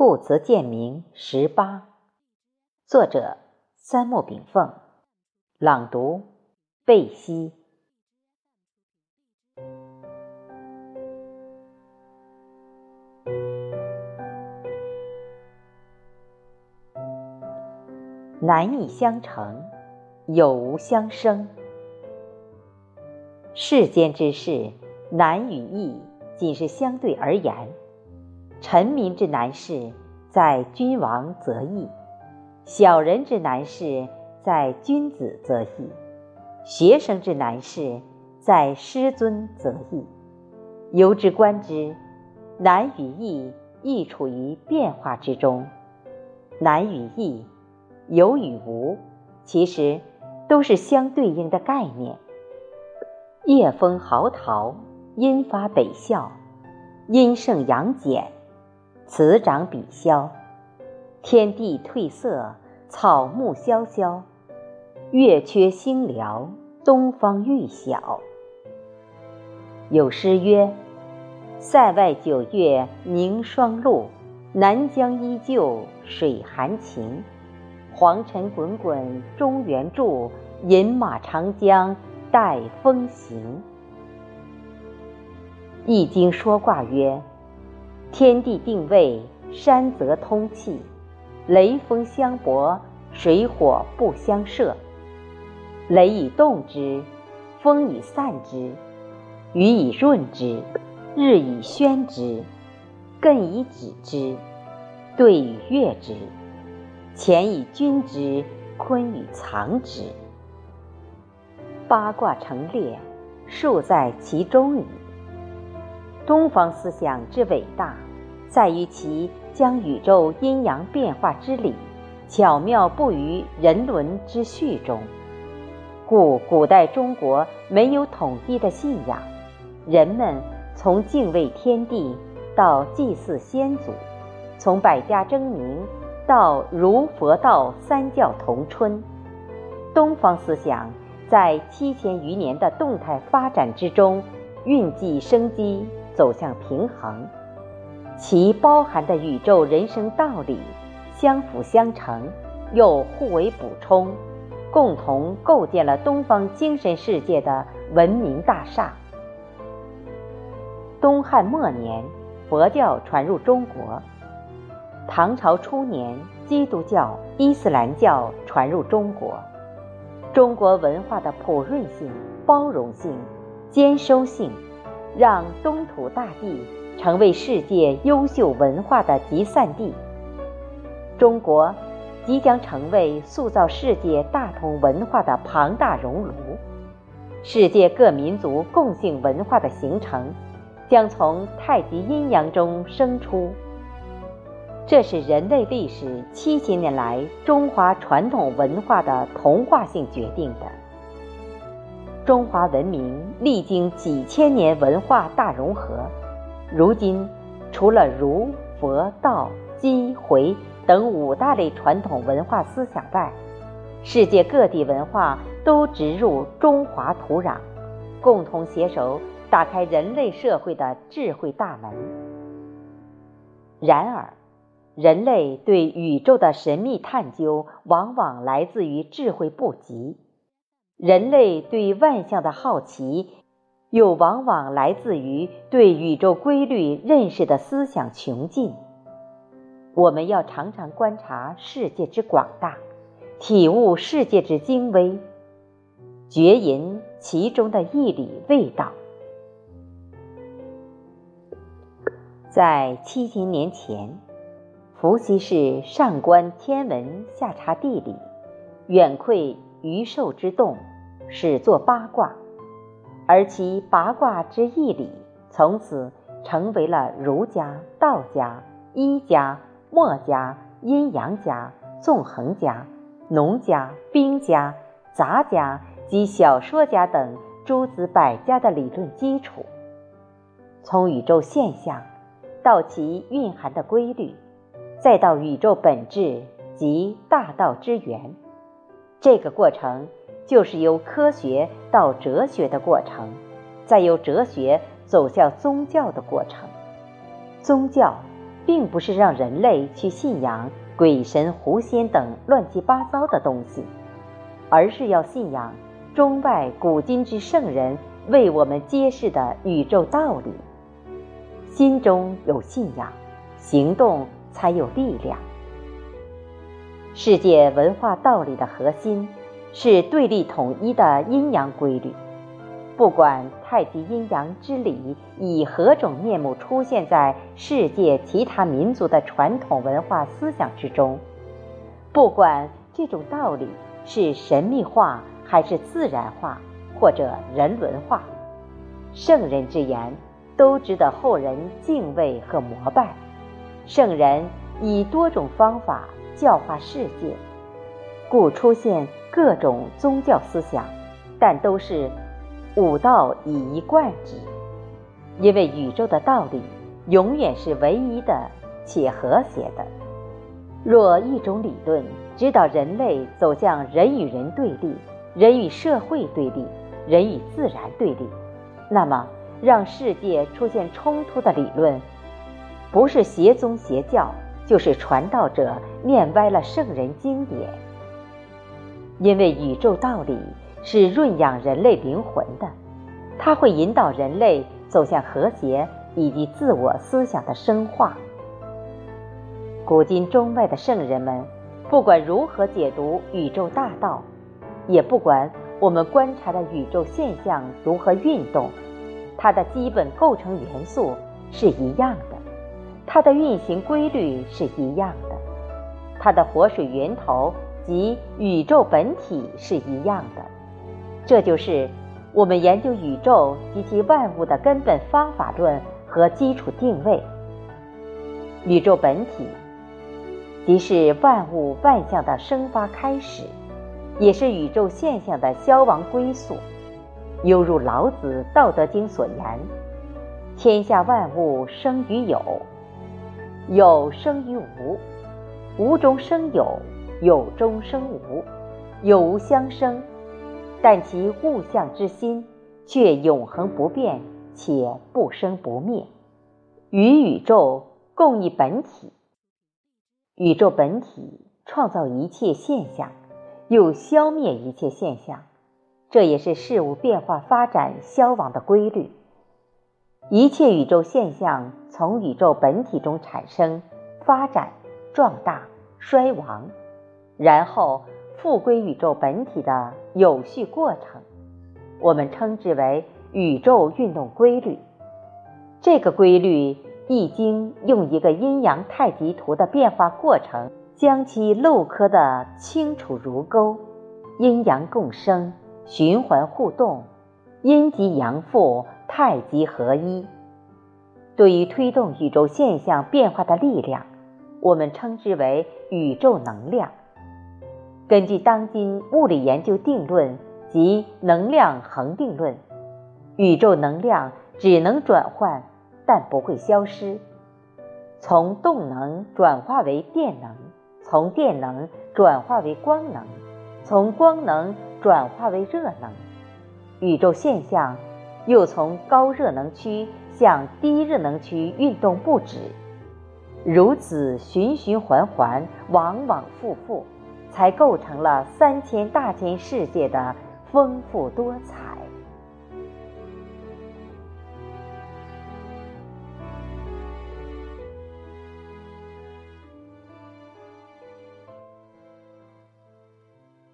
故词鉴明十八，作者三木炳凤，朗读贝西。难以相成，有无相生。世间之事，难与易，仅是相对而言。臣民之难事，在君王则易；小人之难事，在君子则易；学生之难事，在师尊则易。由之观之，难与易亦处于变化之中。难与易，有与无，其实都是相对应的概念。夜风嚎啕，阴发北啸，阴盛阳减。此长彼消，天地褪色，草木萧萧，月缺星寥，东方欲晓。有诗曰：“塞外九月凝霜露，南疆依旧水寒晴。黄尘滚滚中原住，饮马长江待风行。”《易经》说卦曰。天地定位，山泽通气，雷风相搏，水火不相射。雷以动之，风以散之，雨以润之，日以宣之，艮以止之，兑以悦之，乾以均之，坤以藏之。八卦成列，数在其中矣。东方思想之伟大，在于其将宇宙阴阳变化之理巧妙布于人伦之序中。故古代中国没有统一的信仰，人们从敬畏天地到祭祀先祖，从百家争鸣到儒佛道三教同春。东方思想在七千余年的动态发展之中，蕴藉生机。走向平衡，其包含的宇宙人生道理相辅相成，又互为补充，共同构建了东方精神世界的文明大厦。东汉末年，佛教传入中国；唐朝初年，基督教、伊斯兰教传入中国。中国文化的普润性、包容性、兼收性。让东土大地成为世界优秀文化的集散地。中国即将成为塑造世界大同文化的庞大熔炉，世界各民族共性文化的形成将从太极阴阳中生出。这是人类历史七千年来中华传统文化的同化性决定的。中华文明历经几千年文化大融合，如今除了儒、佛、道、基、回等五大类传统文化思想外，世界各地文化都植入中华土壤，共同携手打开人类社会的智慧大门。然而，人类对宇宙的神秘探究，往往来自于智慧不及。人类对万象的好奇，又往往来自于对宇宙规律认识的思想穷尽。我们要常常观察世界之广大，体悟世界之精微，觉吟其中的义理味道。在七千年前，伏羲氏上观天文，下察地理，远窥。鱼兽之动，始作八卦，而其八卦之义理，从此成为了儒家、道家、医家、墨家、阴阳家、纵横家、农家、兵家、杂家及小说家等诸子百家的理论基础。从宇宙现象到其蕴含的规律，再到宇宙本质及大道之源。这个过程就是由科学到哲学的过程，再由哲学走向宗教的过程。宗教并不是让人类去信仰鬼神、狐仙等乱七八糟的东西，而是要信仰中外古今之圣人为我们揭示的宇宙道理。心中有信仰，行动才有力量。世界文化道理的核心是对立统一的阴阳规律。不管太极阴阳之理以何种面目出现在世界其他民族的传统文化思想之中，不管这种道理是神秘化还是自然化或者人伦化，圣人之言都值得后人敬畏和膜拜。圣人以多种方法教化世界，故出现各种宗教思想，但都是。五道以一贯之，因为宇宙的道理永远是唯一的且和谐的。若一种理论指导人类走向人与人对立、人与社会对立、人与自然对立，那么让世界出现冲突的理论，不是邪宗邪教，就是传道者念歪了圣人经典。因为宇宙道理。是润养人类灵魂的，它会引导人类走向和谐以及自我思想的深化。古今中外的圣人们，不管如何解读宇宙大道，也不管我们观察的宇宙现象如何运动，它的基本构成元素是一样的，它的运行规律是一样的，它的活水源头及宇宙本体是一样的。这就是我们研究宇宙及其万物的根本方法论和基础定位。宇宙本体，即是万物万象的生发开始，也是宇宙现象的消亡归宿。犹如老子《道德经》所言：“天下万物生于有，有生于无，无中生有，有中生无，有无相生。”但其物象之心却永恒不变，且不生不灭，与宇宙共一本体。宇宙本体创造一切现象，又消灭一切现象，这也是事物变化发展消亡的规律。一切宇宙现象从宇宙本体中产生、发展、壮大、衰亡，然后。复归宇宙本体的有序过程，我们称之为宇宙运动规律。这个规律，《易经》用一个阴阳太极图的变化过程，将其镂刻的清楚如钩。阴阳共生，循环互动，阴极阳复，太极合一。对于推动宇宙现象变化的力量，我们称之为宇宙能量。根据当今物理研究定论及能量恒定论，宇宙能量只能转换，但不会消失。从动能转化为电能，从电能转化为光能，从光能转化为热能。宇宙现象又从高热能区向低热能区运动不止，如此循循环环，往往复复。才构成了三千大千世界的丰富多彩。